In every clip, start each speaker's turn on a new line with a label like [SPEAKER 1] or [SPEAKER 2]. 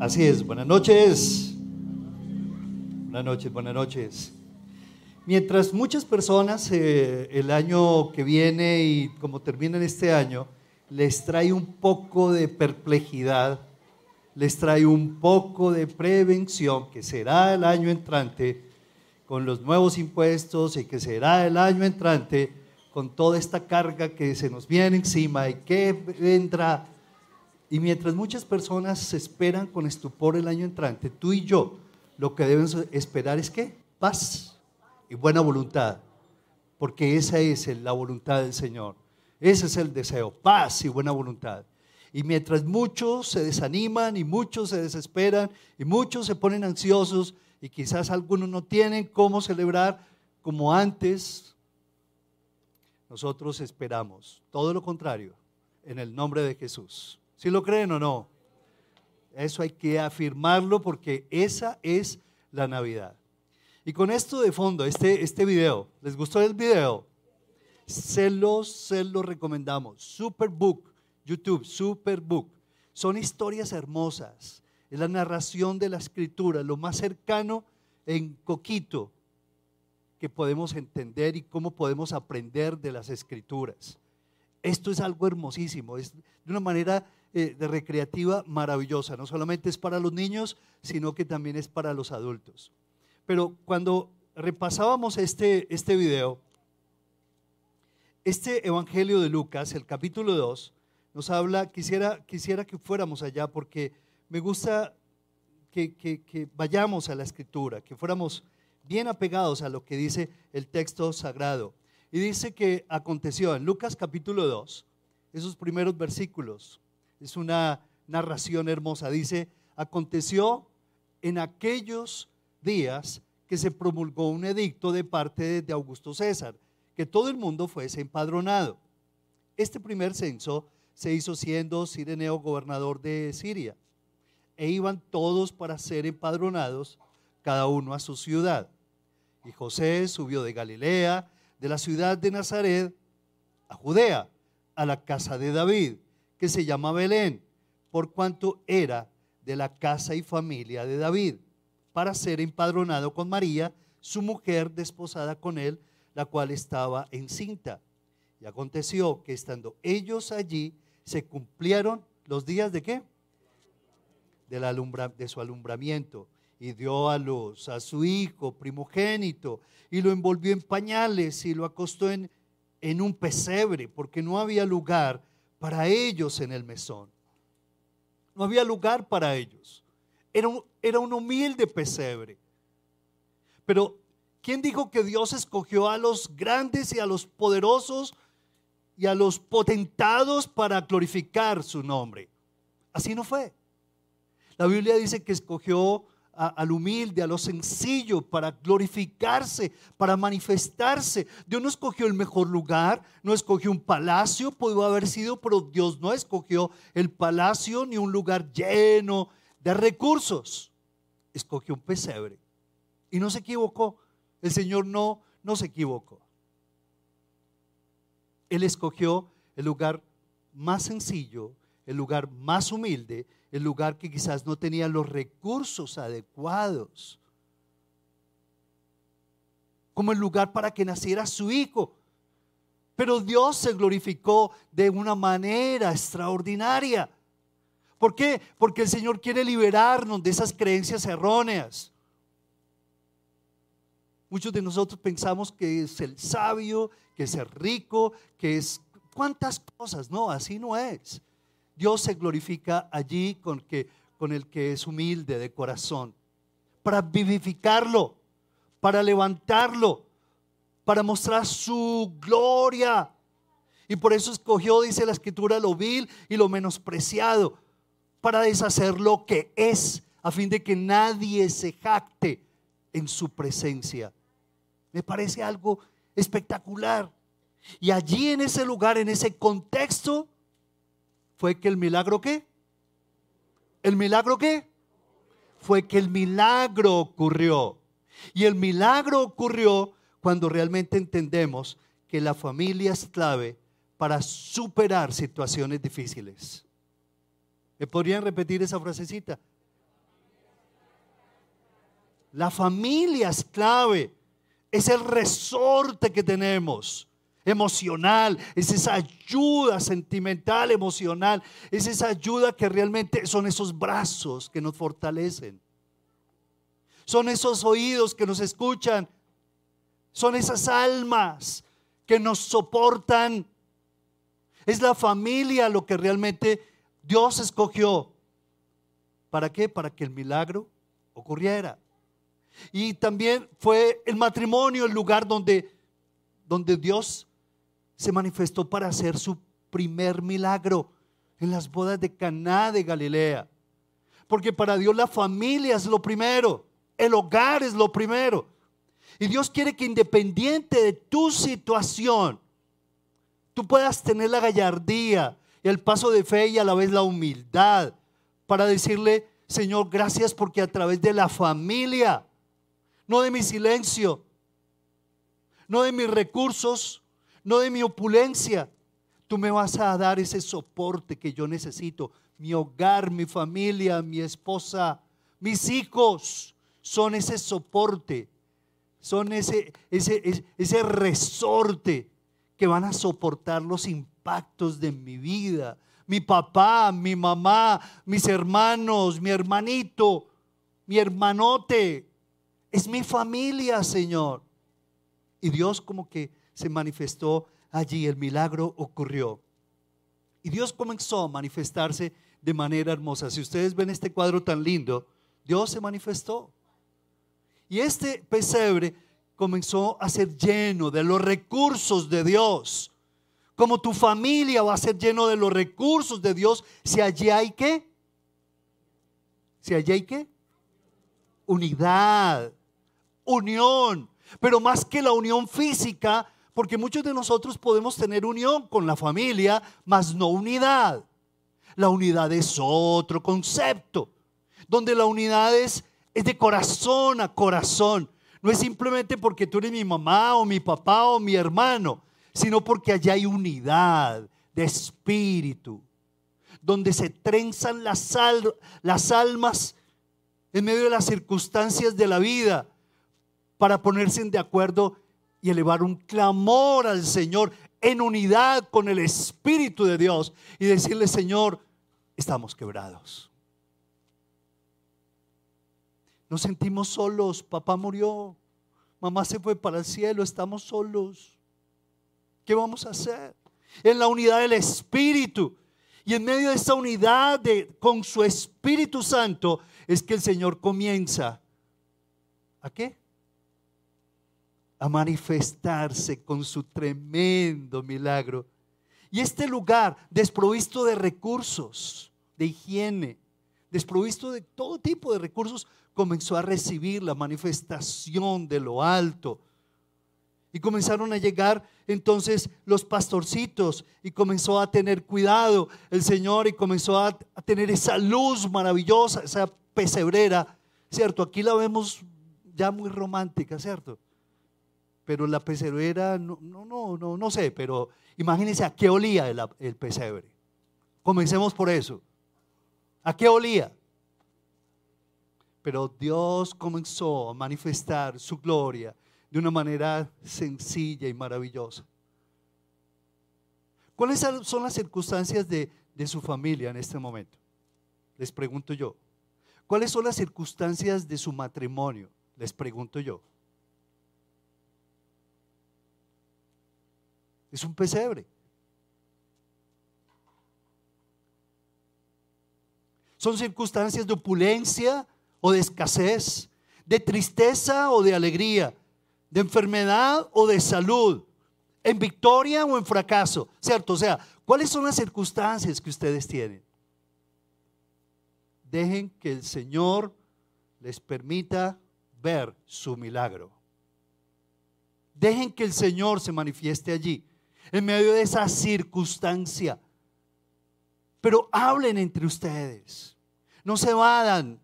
[SPEAKER 1] Así es, buenas noches. Buenas noches, buenas noches. Mientras muchas personas eh, el año que viene y como termina este año, les trae un poco de perplejidad, les trae un poco de prevención, que será el año entrante con los nuevos impuestos y que será el año entrante con toda esta carga que se nos viene encima y que vendrá y mientras muchas personas esperan con estupor el año entrante, tú y yo lo que debemos esperar es que paz y buena voluntad, porque esa es la voluntad del Señor. Ese es el deseo, paz y buena voluntad. Y mientras muchos se desaniman y muchos se desesperan y muchos se ponen ansiosos y quizás algunos no tienen cómo celebrar como antes, nosotros esperamos todo lo contrario en el nombre de Jesús. ¿Sí lo creen o no? Eso hay que afirmarlo porque esa es la Navidad. Y con esto de fondo, este, este video, ¿les gustó el video? Se los, se los recomendamos. Superbook, YouTube, Superbook. Son historias hermosas. Es la narración de la escritura, lo más cercano en Coquito que podemos entender y cómo podemos aprender de las escrituras. Esto es algo hermosísimo, es de una manera eh, de recreativa maravillosa. No solamente es para los niños, sino que también es para los adultos. Pero cuando repasábamos este, este video, este Evangelio de Lucas, el capítulo 2, nos habla, quisiera, quisiera que fuéramos allá porque me gusta que, que, vayamos a la escritura, que fuéramos bien apegados a lo que dice el texto sagrado. Y dice que aconteció en Lucas capítulo 2, esos primeros versículos, es una narración hermosa. Dice, aconteció en aquellos días que se promulgó un edicto de parte de Augusto César, que todo el mundo fuese empadronado. Este primer censo se hizo siendo Sireneo gobernador de Siria, e iban todos para ser empadronados, cada uno a su ciudad. Y José subió de Galilea, de la ciudad de Nazaret, a Judea, a la casa de David que se llama Belén, por cuanto era de la casa y familia de David, para ser empadronado con María, su mujer desposada con él, la cual estaba encinta. Y aconteció que estando ellos allí, se cumplieron los días de qué? De, la de su alumbramiento. Y dio a luz a su hijo primogénito, y lo envolvió en pañales y lo acostó en, en un pesebre, porque no había lugar para ellos en el mesón. No había lugar para ellos. Era un, era un humilde pesebre. Pero, ¿quién dijo que Dios escogió a los grandes y a los poderosos y a los potentados para glorificar su nombre? Así no fue. La Biblia dice que escogió al humilde, a lo sencillo, para glorificarse, para manifestarse. Dios no escogió el mejor lugar, no escogió un palacio, pudo haber sido, pero Dios no escogió el palacio ni un lugar lleno de recursos. Escogió un pesebre. Y no se equivocó. El Señor no, no se equivocó. Él escogió el lugar más sencillo, el lugar más humilde, el lugar que quizás no tenía los recursos adecuados, como el lugar para que naciera su hijo. Pero Dios se glorificó de una manera extraordinaria. ¿Por qué? Porque el Señor quiere liberarnos de esas creencias erróneas. Muchos de nosotros pensamos que es el sabio, que es el rico, que es cuántas cosas. No, así no es. Dios se glorifica allí con, que, con el que es humilde de corazón, para vivificarlo, para levantarlo, para mostrar su gloria. Y por eso escogió, dice la escritura, lo vil y lo menospreciado, para deshacer lo que es, a fin de que nadie se jacte en su presencia. Me parece algo espectacular. Y allí en ese lugar, en ese contexto, fue que el milagro qué? ¿El milagro qué? Fue que el milagro ocurrió. Y el milagro ocurrió cuando realmente entendemos que la familia es clave para superar situaciones difíciles. ¿Me podrían repetir esa frasecita? La familia es clave. Es el resorte que tenemos emocional, es esa ayuda sentimental, emocional, es esa ayuda que realmente son esos brazos que nos fortalecen. Son esos oídos que nos escuchan, son esas almas que nos soportan. Es la familia lo que realmente Dios escogió. ¿Para qué? Para que el milagro ocurriera. Y también fue el matrimonio el lugar donde, donde Dios se manifestó para hacer su primer milagro en las bodas de Caná de Galilea. Porque para Dios la familia es lo primero, el hogar es lo primero. Y Dios quiere que independiente de tu situación, tú puedas tener la gallardía el paso de fe y a la vez la humildad para decirle, Señor, gracias porque a través de la familia, no de mi silencio, no de mis recursos, no de mi opulencia. Tú me vas a dar ese soporte que yo necesito. Mi hogar, mi familia, mi esposa, mis hijos son ese soporte, son ese, ese, ese resorte que van a soportar los impactos de mi vida. Mi papá, mi mamá, mis hermanos, mi hermanito, mi hermanote. Es mi familia, Señor. Y Dios como que se manifestó allí, el milagro ocurrió. Y Dios comenzó a manifestarse de manera hermosa. Si ustedes ven este cuadro tan lindo, Dios se manifestó. Y este pesebre comenzó a ser lleno de los recursos de Dios. Como tu familia va a ser lleno de los recursos de Dios si allí hay qué? Si allí hay qué? Unidad, unión. Pero más que la unión física, porque muchos de nosotros podemos tener unión con la familia, mas no unidad. La unidad es otro concepto, donde la unidad es, de corazón a corazón. No es simplemente porque tú eres mi mamá o mi papá o mi hermano, sino porque allá hay unidad de espíritu, donde se trenzan las, las almas en medio de las circunstancias de la vida para ponerse de acuerdo y elevar un clamor al Señor en unidad con el Espíritu de Dios y decirle, Señor, estamos quebrados. Nos sentimos solos, papá murió, mamá se fue para el cielo, estamos solos. ¿Qué vamos a hacer? En la unidad del Espíritu. Y en medio de esa unidad de, con su Espíritu Santo es que el Señor comienza. ¿A qué? A manifestarse con su tremendo milagro. Y este lugar, desprovisto de recursos, de higiene, desprovisto de todo tipo de recursos, comenzó a recibir la manifestación de lo alto. Y comenzaron a llegar entonces los pastorcitos y comenzó a tener cuidado el Señor y comenzó a, tener esa luz maravillosa, esa pesebrera, ¿cierto? Aquí la vemos ya muy romántica, ¿cierto? Pero la pesebrera, no, no, no, no, no sé, pero imagínense a qué olía el, el pesebre. Comencemos por eso. ¿A qué olía? Pero Dios comenzó a manifestar su gloria de una manera sencilla y maravillosa. ¿Cuáles son las circunstancias de, de su familia en este momento? Les pregunto yo. ¿Cuáles son las circunstancias de su matrimonio? Les pregunto yo. Es un pesebre. Son circunstancias de opulencia o de escasez, de tristeza o de alegría, de enfermedad o de salud, en victoria o en fracaso, ¿cierto? O sea, ¿cuáles son las circunstancias que ustedes tienen? Dejen que el Señor les permita ver su milagro. Dejen que el Señor se manifieste allí en medio de esa circunstancia. Pero hablen entre ustedes. No se vadan.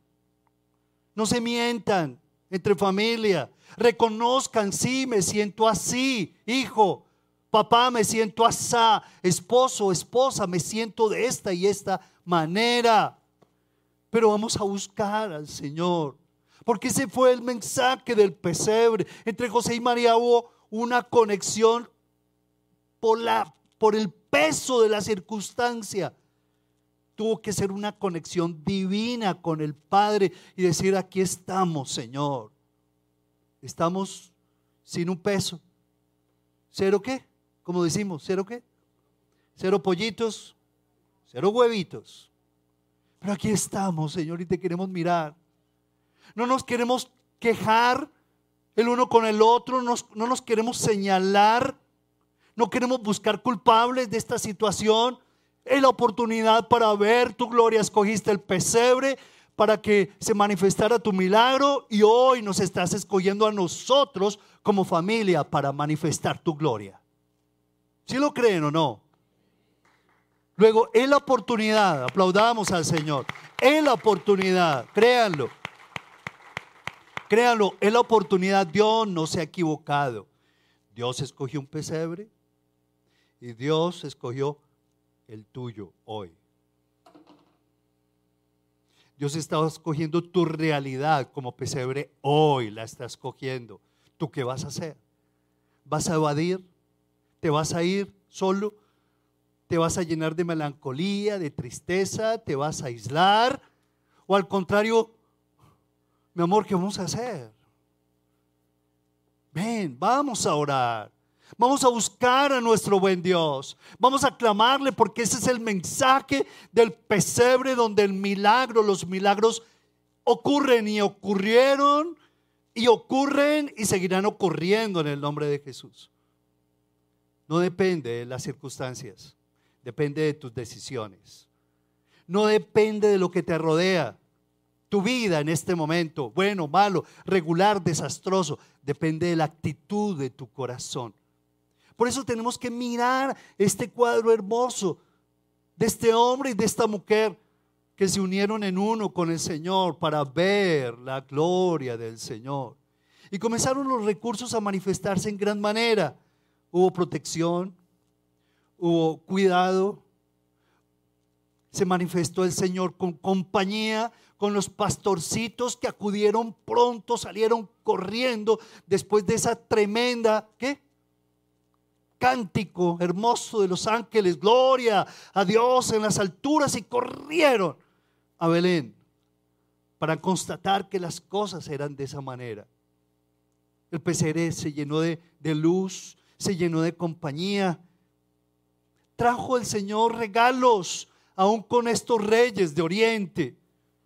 [SPEAKER 1] No se mientan entre familia. Reconozcan, sí, me siento así, hijo. Papá, me siento así. Esposo, esposa, me siento de esta y esta manera. Pero vamos a buscar al Señor. Porque ese fue el mensaje del pesebre. Entre José y María hubo una conexión por, la, por el peso de la circunstancia. Tuvo que ser una conexión divina con el Padre y decir, aquí estamos, Señor. Estamos sin un peso. ¿Cero qué? Como decimos, ¿cero qué? Cero pollitos, cero huevitos. Pero aquí estamos, Señor, y te queremos mirar. No nos queremos quejar el uno con el otro, no nos queremos señalar, no queremos buscar culpables de esta situación. Es la oportunidad para ver tu gloria. Escogiste el pesebre para que se manifestara tu milagro y hoy nos estás escogiendo a nosotros como familia para manifestar tu gloria. ¿Sí lo creen o no? Luego, es la oportunidad, aplaudamos al Señor, es la oportunidad, créanlo. Créanlo, es la oportunidad, Dios no se ha equivocado. Dios escogió un pesebre y Dios escogió el tuyo hoy. Dios está escogiendo tu realidad como pesebre hoy, la está escogiendo. ¿Tú qué vas a hacer? ¿Vas a evadir? ¿Te vas a ir solo? ¿Te vas a llenar de melancolía, de tristeza? ¿Te vas a aislar? ¿O al contrario, mi amor, ¿qué vamos a hacer? Ven, vamos a orar. Vamos a buscar a nuestro buen Dios. Vamos a clamarle porque ese es el mensaje del pesebre donde el milagro, los milagros ocurren y ocurrieron y ocurren y seguirán ocurriendo en el nombre de Jesús. No depende de las circunstancias, depende de tus decisiones. No depende de lo que te rodea. Tu vida en este momento, bueno, malo, regular, desastroso, depende de la actitud de tu corazón. Por eso tenemos que mirar este cuadro hermoso de este hombre y de esta mujer que se unieron en uno con el Señor para ver la gloria del Señor. Y comenzaron los recursos a manifestarse en gran manera. Hubo protección, hubo cuidado, se manifestó el Señor con compañía, con los pastorcitos que acudieron pronto, salieron corriendo después de esa tremenda, ¿qué? Cántico hermoso de los ángeles, gloria a Dios en las alturas y corrieron a Belén para constatar que las cosas eran de esa manera. El pesebre se llenó de, luz, se llenó de compañía. Trajo el Señor regalos, aún con estos reyes de Oriente.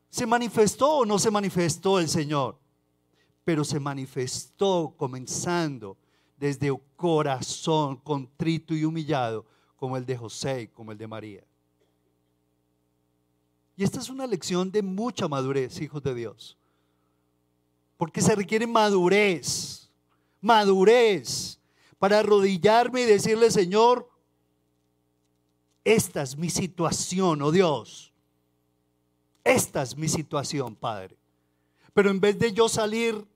[SPEAKER 1] ¿Se manifestó o no se manifestó el Señor? Pero se manifestó comenzando desde un corazón contrito y humillado como el de José y como el de María. Y esta es una lección de mucha madurez, hijos de Dios. Porque se requiere madurez, madurez para arrodillarme y decirle, Señor, esta es mi situación, oh Dios. Esta es mi situación, Padre. Pero en vez de yo salir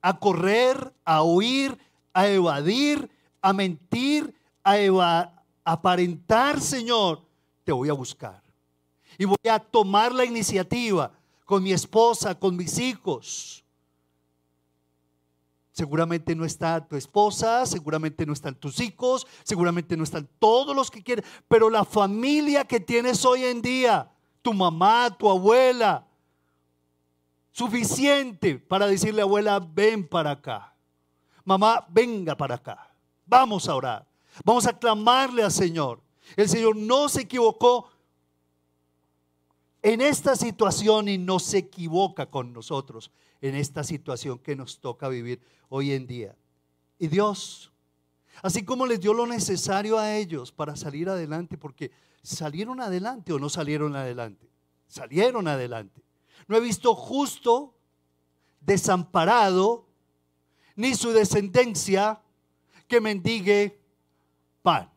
[SPEAKER 1] a correr, a huir, a evadir, a mentir, a aparentar, Señor, te voy a buscar. Y voy a tomar la iniciativa con mi esposa, con mis hijos. Seguramente no está tu esposa, seguramente no están tus hijos, seguramente no están todos los que quieren, pero la familia que tienes hoy en día, tu mamá, tu abuela, suficiente para decirle abuela, ven para acá. Mamá, venga para acá. Vamos a orar. Vamos a clamarle al Señor. El Señor no se equivocó en esta situación y no se equivoca con nosotros en esta situación que nos toca vivir hoy en día. Y Dios, así como les dio lo necesario a ellos para salir adelante, porque salieron adelante o no salieron adelante, salieron adelante. No he visto justo desamparado, ni su descendencia que mendigue pan.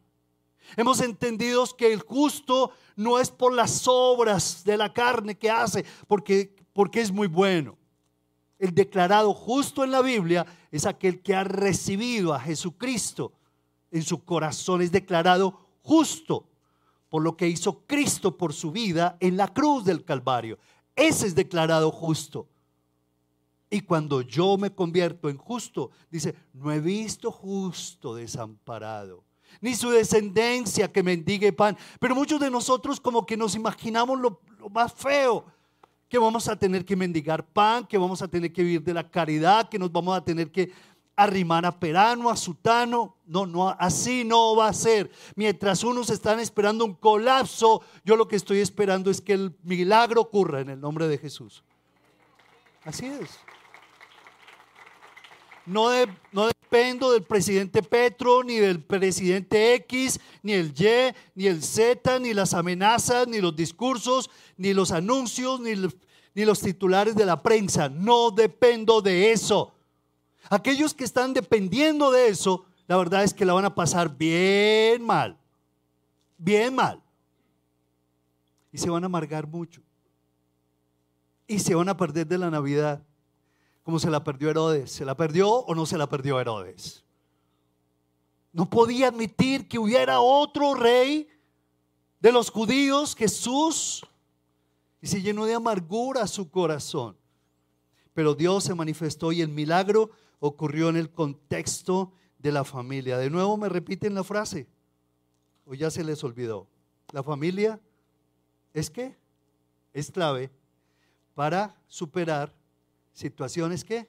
[SPEAKER 1] Hemos entendido que el justo no es por las obras de la carne que hace, porque, porque es muy bueno. El declarado justo en la Biblia es aquel que ha recibido a Jesucristo en su corazón, es declarado justo por lo que hizo Cristo por su vida en la cruz del Calvario. Ese es declarado justo. Y cuando yo me convierto en justo, dice, no he visto justo desamparado, ni su descendencia que mendigue pan. Pero muchos de nosotros como que nos imaginamos lo, más feo, que vamos a tener que mendigar pan, que vamos a tener que vivir de la caridad, que nos vamos a tener que arrimar a Perano, a Sutano. No, no, así no va a ser. Mientras unos están esperando un colapso, yo lo que estoy esperando es que el milagro ocurra en el nombre de Jesús. Así es. No, dependo del presidente Petro, ni del presidente X, ni el Y, ni el Z, ni las amenazas, ni los discursos, ni los anuncios, ni, ni los titulares de la prensa. No dependo de eso. Aquellos que están dependiendo de eso, la verdad es que la van a pasar bien mal. Bien mal. Y se van a amargar mucho. Y se van a perder de la Navidad como se la perdió Herodes. ¿Se la perdió o no se la perdió Herodes? No podía admitir que hubiera otro rey de los judíos, Jesús, y se llenó de amargura su corazón. Pero Dios se manifestó y el milagro ocurrió en el contexto de la familia. De nuevo me repiten la frase, o ya se les olvidó. La familia es que es clave para superar situaciones que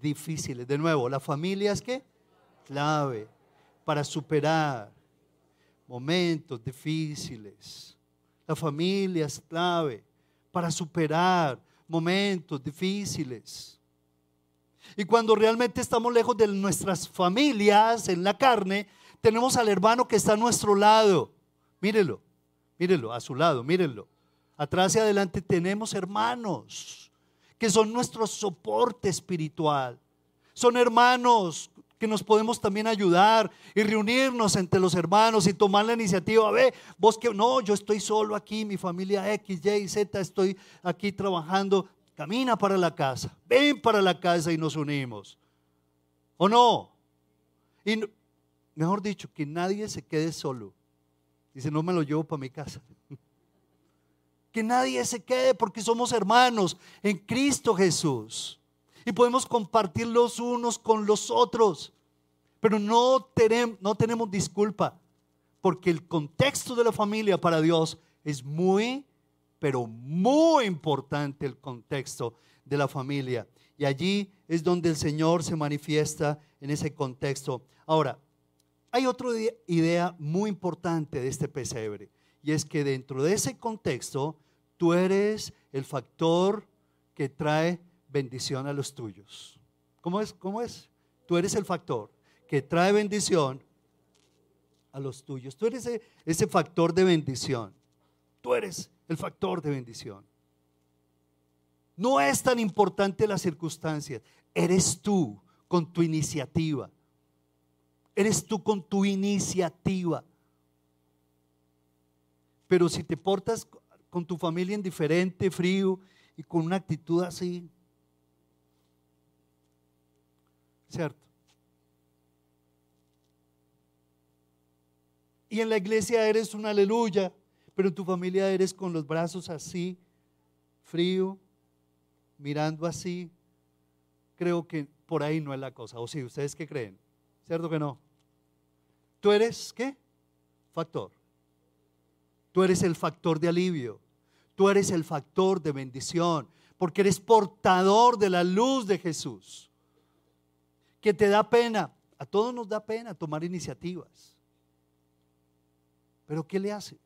[SPEAKER 1] difíciles. De nuevo, la familia es que clave para superar momentos difíciles. La familia es clave para superar momentos difíciles. Y cuando realmente estamos lejos de nuestras familias en la carne, tenemos al hermano que está a nuestro lado. Mírelo, mírelo, a su lado, mírenlo. Atrás y adelante tenemos hermanos que son nuestro soporte espiritual. Son hermanos que nos podemos también ayudar y reunirnos entre los hermanos y tomar la iniciativa. Ve, vos que no, yo estoy solo aquí, mi familia X, Y, Z, estoy aquí trabajando. Camina para la casa, ven para la casa y nos unimos. ¿O no? Y mejor dicho, que nadie se quede solo. Dice, no me lo llevo para mi casa. Que nadie se quede porque somos hermanos en Cristo Jesús. Y podemos compartir los unos con los otros. Pero no tenemos, no tenemos disculpa, porque el contexto de la familia para Dios es muy, pero muy importante el contexto de la familia. Y allí es donde el Señor se manifiesta en ese contexto. Ahora, hay otra idea muy importante de este pesebre, y es que dentro de ese contexto Tú eres el factor que trae bendición a los tuyos. ¿Cómo es? ¿Cómo es? Tú eres el factor que trae bendición a los tuyos. Tú eres ese, ese factor de bendición. Tú eres el factor de bendición. No es tan importante las circunstancias. Eres tú con tu iniciativa. Eres tú con tu iniciativa. Pero si te portas con tu familia indiferente, frío y con una actitud así. ¿Cierto? Y en la iglesia eres un aleluya, pero en tu familia eres con los brazos así, frío, mirando así. Creo que por ahí no es la cosa. ¿O sí? ¿Ustedes qué creen? ¿Cierto que no? ¿Tú eres qué? Factor. Tú eres el factor de alivio. Tú eres el factor de bendición. Porque eres portador de la luz de Jesús. Que te da pena. A todos nos da pena tomar iniciativas. Pero ¿qué le hace?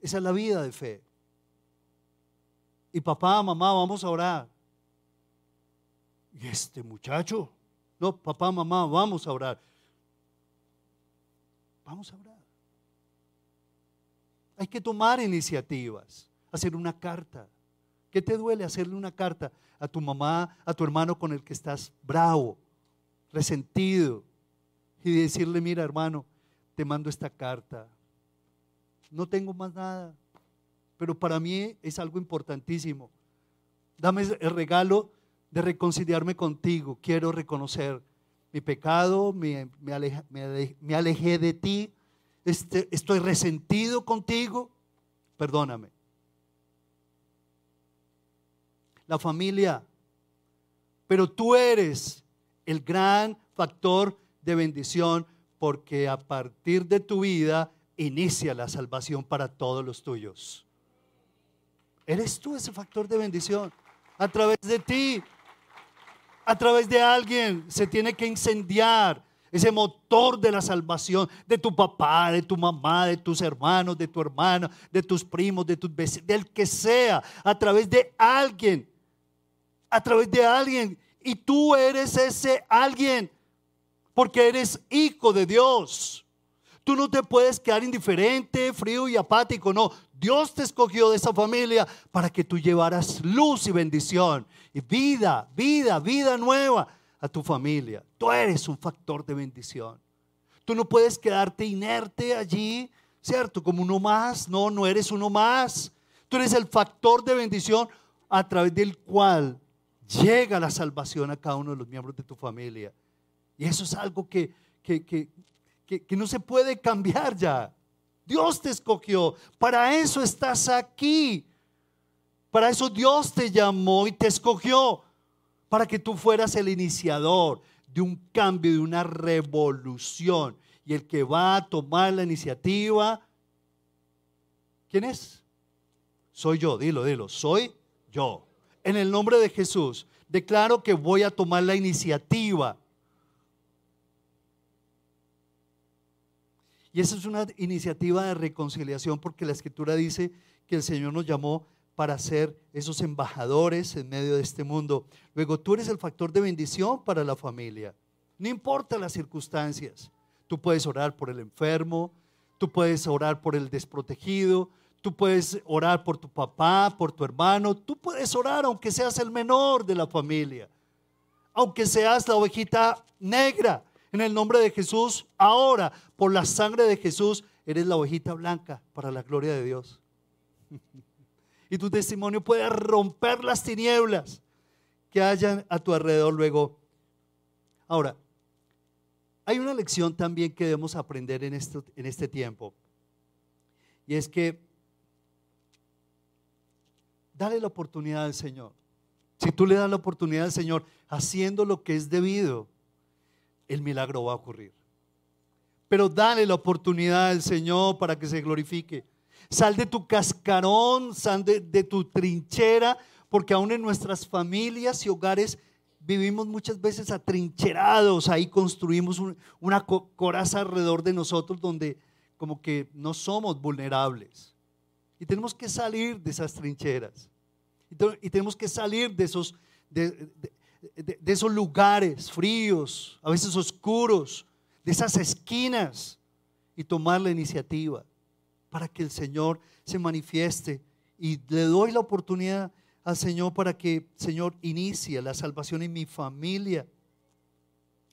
[SPEAKER 1] Esa es la vida de fe. Y papá, mamá, vamos a orar. Y este muchacho, no, papá, mamá, vamos a orar. Vamos a orar. Hay que tomar iniciativas, hacer una carta. ¿Qué te duele hacerle una carta a tu mamá, a tu hermano con el que estás bravo, resentido? Y decirle, mira hermano, te mando esta carta. No tengo más nada, pero para mí es algo importantísimo. Dame el regalo de reconciliarme contigo. Quiero reconocer mi pecado, me, me alejé de ti este, estoy resentido contigo, perdóname. La familia Pero tú eres el gran factor de bendición porque a partir de tu vida inicia la salvación para todos los tuyos. Eres tú ese factor de bendición. A través de ti, a través de alguien, se tiene que incendiar ese motor de la salvación de tu papá, de tu mamá, de tus hermanos, de tu hermana, de tus primos, de tus vecinos, del que sea, a través de alguien, a través de alguien. Y tú eres ese alguien, porque eres hijo de Dios. Tú no te puedes quedar indiferente, frío y apático, no. Dios te escogió de esa familia para que tú llevaras luz y bendición y vida, vida, vida nueva a tu familia. Tú eres un factor de bendición. Tú no puedes quedarte inerte allí, ¿cierto? Como uno más. No, no eres uno más. Tú eres el factor de bendición a través del cual llega la salvación a cada uno de los miembros de tu familia. Y eso es algo que, que, que, que no se puede cambiar ya. Dios te escogió. Para eso estás aquí. Para eso Dios te llamó y te escogió para que tú fueras el iniciador de un cambio, de una revolución. Y el que va a tomar la iniciativa, ¿quién es? Soy yo, dilo, dilo, soy yo. En el nombre de Jesús, declaro que voy a tomar la iniciativa. Y esa es una iniciativa de reconciliación porque la escritura dice que el Señor nos llamó para ser esos embajadores en medio de este mundo. Luego, tú eres el factor de bendición para la familia. No importa las circunstancias. Tú puedes orar por el enfermo, tú puedes orar por el desprotegido, tú puedes orar por tu papá, por tu hermano, tú puedes orar aunque seas el menor de la familia, aunque seas la ovejita negra. En el nombre de Jesús, ahora, por la sangre de Jesús, eres la ovejita blanca para la gloria de Dios. y tu testimonio puede romper las tinieblas que hayan a tu alrededor luego. Ahora, hay una lección también que debemos aprender en, en este tiempo. Y es que dale la oportunidad al Señor. Si tú le das la oportunidad al Señor haciendo lo que es debido, el milagro va a ocurrir. Pero dale la oportunidad al Señor para que se glorifique. Sal de tu cascarón, sal de, tu trinchera, porque aún en nuestras familias y hogares vivimos muchas veces atrincherados, ahí construimos una coraza alrededor de nosotros donde como que no somos vulnerables. Y tenemos que salir de esas trincheras. Y, tenemos que salir de esos, de esos lugares fríos, a veces oscuros, de esas esquinas y tomar la iniciativa para que el Señor se manifieste. Y le doy la oportunidad al Señor para que, Señor, inicie la salvación en mi familia.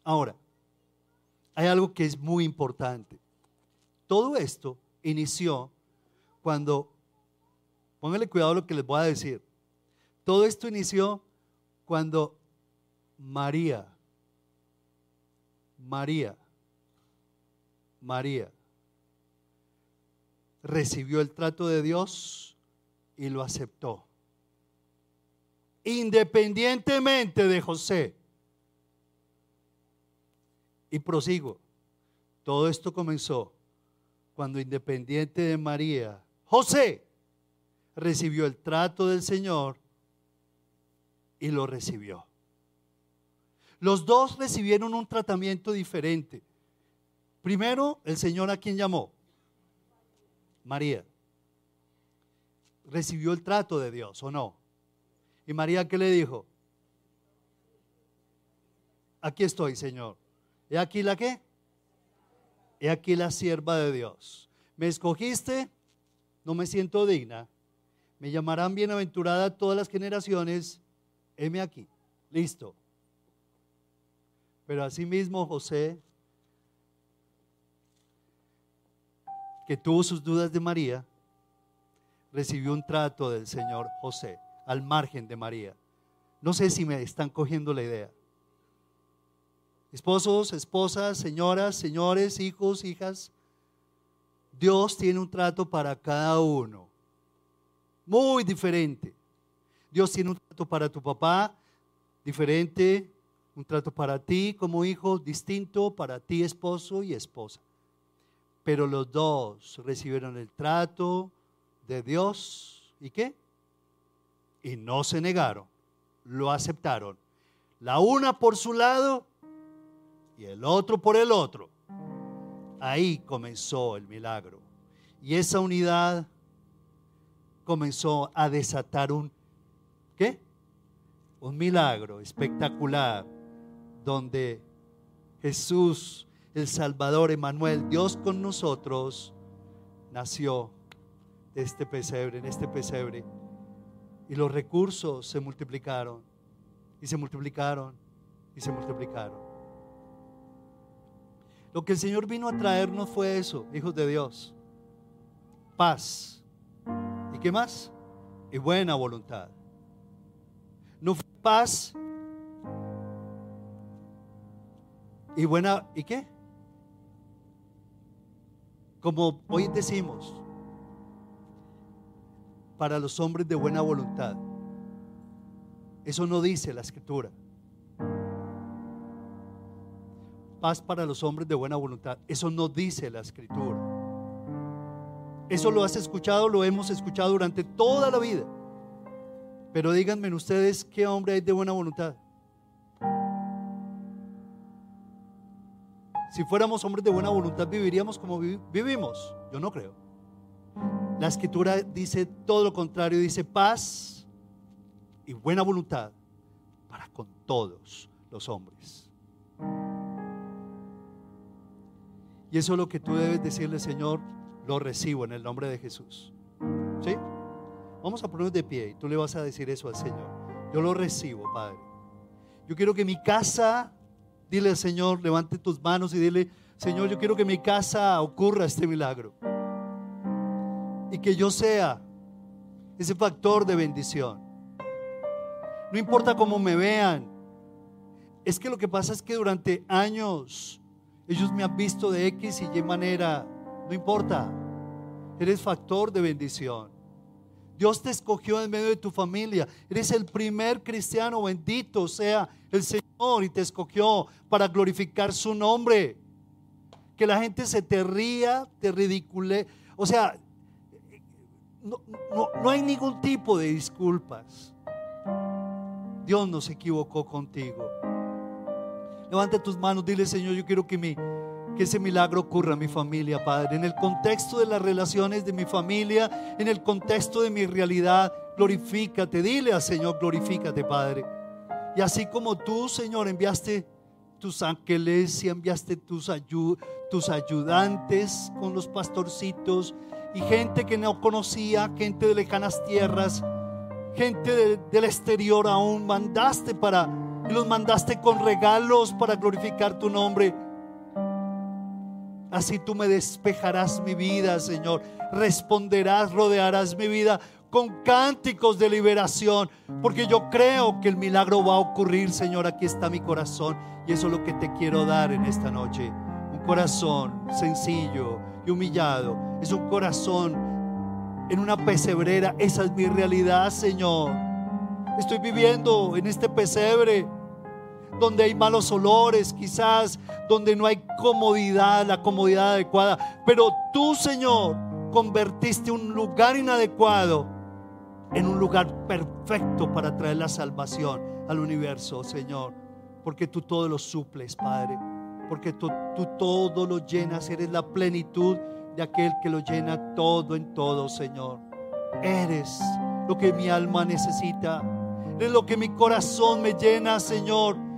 [SPEAKER 1] Ahora, hay algo que es muy importante. Todo esto inició cuando, póngale cuidado lo que les voy a decir. Todo esto inició cuando María, María, María recibió el trato de Dios y lo aceptó. Independientemente de José. Y prosigo. Todo esto comenzó cuando independiente de María, José recibió el trato del Señor y lo recibió. Los dos recibieron un tratamiento diferente. Primero, el Señor a quien llamó, María. Recibió el trato de Dios, ¿o no? ¿Y María qué le dijo? Aquí estoy, Señor. ¿Y aquí la qué? ¿Y aquí la sierva de Dios. ¿Me escogiste? No me siento digna. Me llamarán bienaventurada todas las generaciones. Heme aquí. Listo. Pero asimismo José que tuvo sus dudas de María, recibió un trato del Señor José al margen de María. No sé si me están cogiendo la idea. Esposos, esposas, señoras, señores, hijos, hijas, Dios tiene un trato para cada uno. Muy diferente. Dios tiene un trato para tu papá, diferente, un trato para ti como hijo, distinto para ti esposo y esposa. Pero los dos recibieron el trato de Dios y qué? Y no se negaron, lo aceptaron. La una por su lado y el otro por el otro. Ahí comenzó el milagro. Y esa unidad comenzó a desatar un, ¿qué? Un milagro espectacular donde Jesús, el Salvador Emanuel, Dios con nosotros, nació de este pesebre, en este pesebre. Y los recursos se multiplicaron, y se multiplicaron, y se multiplicaron. Lo que el Señor vino a traernos fue eso, hijos de Dios. Paz. ¿Y qué más? Y buena voluntad. No fue paz y buena, ¿y qué? Como hoy decimos, para los hombres de buena voluntad. Eso no dice la escritura. Paz para los hombres de buena voluntad. Eso no dice la escritura. Eso lo has escuchado, lo hemos escuchado durante toda la vida. Pero díganme ustedes qué hombre hay de buena voluntad. Si fuéramos hombres de buena voluntad, viviríamos como vivimos. Yo no creo. La escritura dice todo lo contrario, dice paz y buena voluntad para con todos los hombres. Y eso es lo que tú debes decirle, Señor, lo recibo en el nombre de Jesús. ¿Sí? Vamos a ponernos de pie y tú le vas a decir eso al Señor. Yo lo recibo, Padre. Yo quiero que mi casa Dile al Señor, levante tus manos y dile, Señor, yo quiero que en mi casa ocurra este milagro. Y que yo sea ese factor de bendición. No importa cómo me vean. Es que lo que pasa es que durante años ellos me han visto de X y Y manera. No importa. Eres factor de bendición. Dios te escogió en medio de tu familia. Eres el primer cristiano, bendito sea el Señor, y te escogió para glorificar su nombre. Que la gente se te ría, te ridicule. O sea, no, no hay ningún tipo de disculpas. Dios no se equivocó contigo. Levanta tus manos, dile Señor, yo quiero que mi que ese milagro ocurra en mi familia, Padre. En el contexto de las relaciones de mi familia, en el contexto de mi realidad, glorifícate. Dile al Señor, glorifícate, Padre. Y así como tú, Señor, enviaste tus ángeles y enviaste tus, ayudantes con los pastorcitos y gente que no conocía, gente de lejanas tierras, gente del exterior aún, mandaste para, y los mandaste con regalos para glorificar tu nombre. Así tú me despejarás mi vida, Señor. Responderás, rodearás mi vida con cánticos de liberación, porque yo creo que el milagro va a ocurrir, Señor. Aquí está mi corazón y eso es lo que te quiero dar en esta noche. Un corazón sencillo y humillado. Es un corazón en una pesebrera. Esa es mi realidad, Señor. Estoy viviendo en este pesebre donde hay malos olores, quizás donde no hay comodidad, la comodidad adecuada. Pero tú, Señor, convertiste un lugar inadecuado en un lugar perfecto para traer la salvación al universo, Señor. Porque tú todo lo suples, Padre. Porque tú, todo lo llenas. Eres la plenitud de aquel que lo llena todo en todo, Señor. Eres lo que mi alma necesita. Eres lo que mi corazón me llena, Señor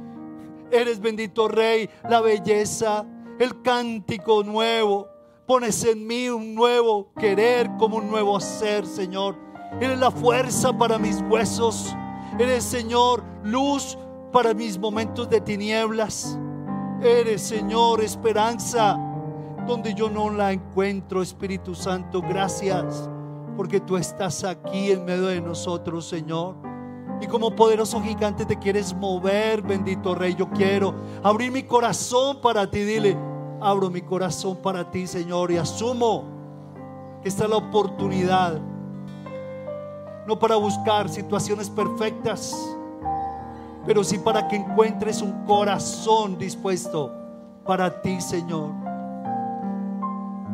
[SPEAKER 1] Eres bendito Rey, la belleza, el cántico nuevo. Pones en mí un nuevo querer como un nuevo ser, Señor. Eres la fuerza para mis huesos. Eres, Señor, luz para mis momentos de tinieblas. Eres, Señor, esperanza donde yo no la encuentro, Espíritu Santo. Gracias porque tú estás aquí en medio de nosotros, Señor. Y como poderoso gigante te quieres mover, bendito Rey. Yo quiero abrir mi corazón para ti. Dile, abro mi corazón para ti, Señor, y asumo que esta es la oportunidad. No para buscar situaciones perfectas, pero sí para que encuentres un corazón dispuesto para ti, Señor.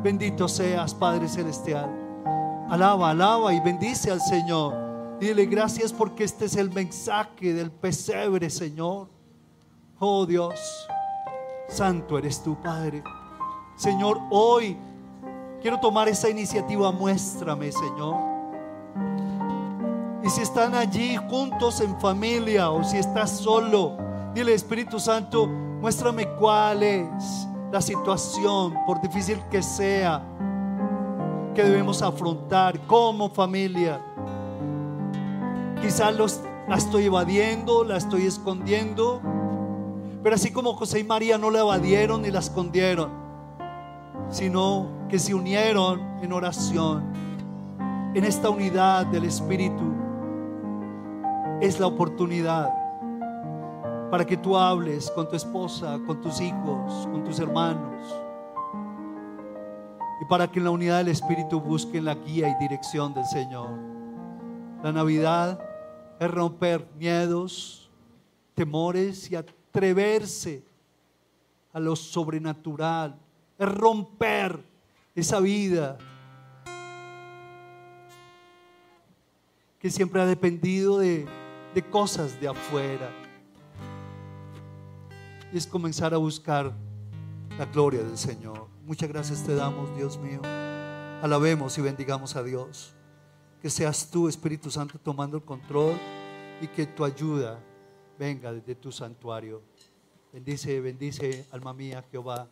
[SPEAKER 1] Bendito seas, Padre Celestial. Alaba, alaba y bendice al Señor. Dile gracias porque este es el mensaje del pesebre, Señor. Oh Dios, santo eres tú, Padre. Señor, hoy quiero tomar esa iniciativa, muéstrame, Señor. Y si están allí juntos en familia o si estás solo, dile Espíritu Santo, muéstrame cuál es la situación, por difícil que sea, que debemos afrontar como familia. Quizás los, la estoy evadiendo, la estoy escondiendo, pero así como José y María no la evadieron ni la escondieron, sino que se unieron en oración, en esta unidad del Espíritu es la oportunidad para que tú hables con tu esposa, con tus hijos, con tus hermanos. Y para que en la unidad del Espíritu busquen la guía y dirección del Señor. La Navidad es romper miedos, temores y atreverse a lo sobrenatural. Es romper esa vida que siempre ha dependido de de cosas de afuera. Y es comenzar a buscar la gloria del Señor. Muchas gracias te damos, Dios mío. Alabemos y bendigamos a Dios. Que seas tú, Espíritu Santo, tomando el control y que tu ayuda venga desde tu santuario. Bendice, bendice, alma mía, Jehová.